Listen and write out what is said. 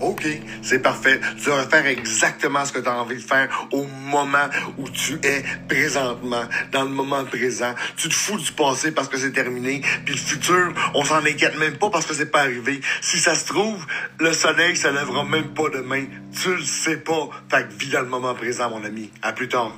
OK, c'est parfait. Tu vas faire exactement ce que tu as envie de faire au moment où tu es présentement, dans le moment présent. Tu te fous du passé parce que c'est terminé, puis le futur, on s'en inquiète même pas parce que c'est pas arrivé. Si ça se trouve, le soleil se lèvera même pas demain. Tu le sais pas. Fait que vis dans le moment présent, mon ami. À plus tard.